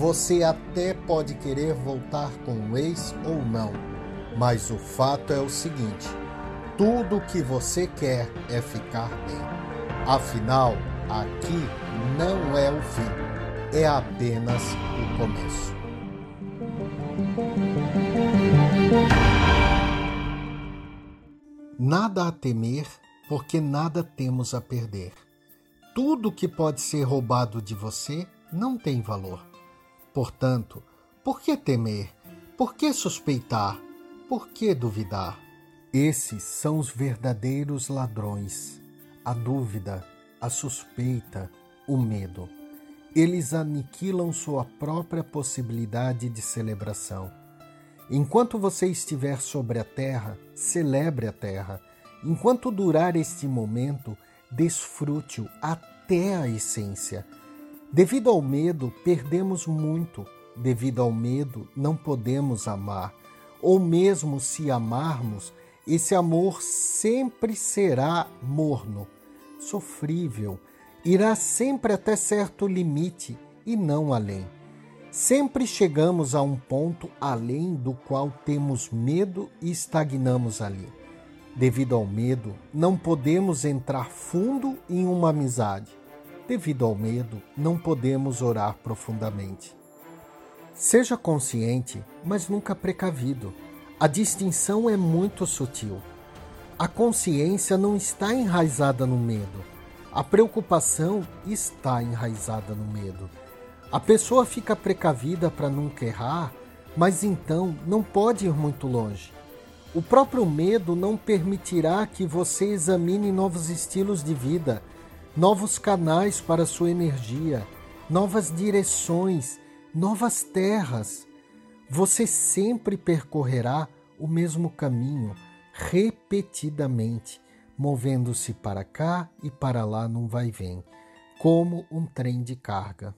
Você até pode querer voltar com o ex ou não, mas o fato é o seguinte: tudo o que você quer é ficar bem. Afinal, aqui não é o fim, é apenas o começo. Nada a temer, porque nada temos a perder. Tudo que pode ser roubado de você não tem valor. Portanto, por que temer? Por que suspeitar? Por que duvidar? Esses são os verdadeiros ladrões. A dúvida, a suspeita, o medo eles aniquilam sua própria possibilidade de celebração. Enquanto você estiver sobre a terra, celebre a terra. Enquanto durar este momento, desfrute-o até a essência. Devido ao medo, perdemos muito. Devido ao medo, não podemos amar. Ou mesmo se amarmos, esse amor sempre será morno, sofrível, irá sempre até certo limite e não além. Sempre chegamos a um ponto além do qual temos medo e estagnamos ali. Devido ao medo, não podemos entrar fundo em uma amizade. Devido ao medo, não podemos orar profundamente. Seja consciente, mas nunca precavido. A distinção é muito sutil. A consciência não está enraizada no medo a preocupação está enraizada no medo. A pessoa fica precavida para nunca errar, mas então não pode ir muito longe. O próprio medo não permitirá que você examine novos estilos de vida, novos canais para sua energia, novas direções, novas terras. Você sempre percorrerá o mesmo caminho, repetidamente movendo-se para cá e para lá num vai-vem, como um trem de carga.